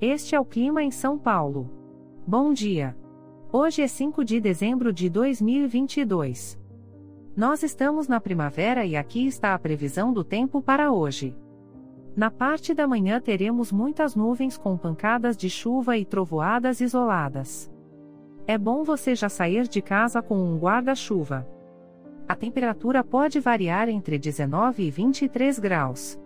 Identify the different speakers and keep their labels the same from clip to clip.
Speaker 1: Este é o clima em São Paulo. Bom dia. Hoje é 5 de dezembro de 2022. Nós estamos na primavera e aqui está a previsão do tempo para hoje. Na parte da manhã teremos muitas nuvens com pancadas de chuva e trovoadas isoladas. É bom você já sair de casa com um guarda-chuva. A temperatura pode variar entre 19 e 23 graus.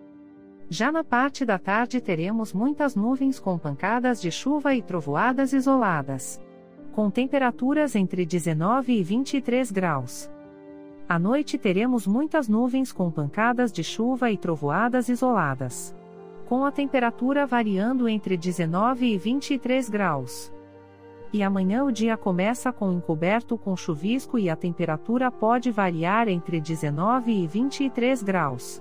Speaker 1: Já na parte da tarde teremos muitas nuvens com pancadas de chuva e trovoadas isoladas. Com temperaturas entre 19 e 23 graus. À noite teremos muitas nuvens com pancadas de chuva e trovoadas isoladas. Com a temperatura variando entre 19 e 23 graus. E amanhã o dia começa com encoberto com chuvisco e a temperatura pode variar entre 19 e 23 graus.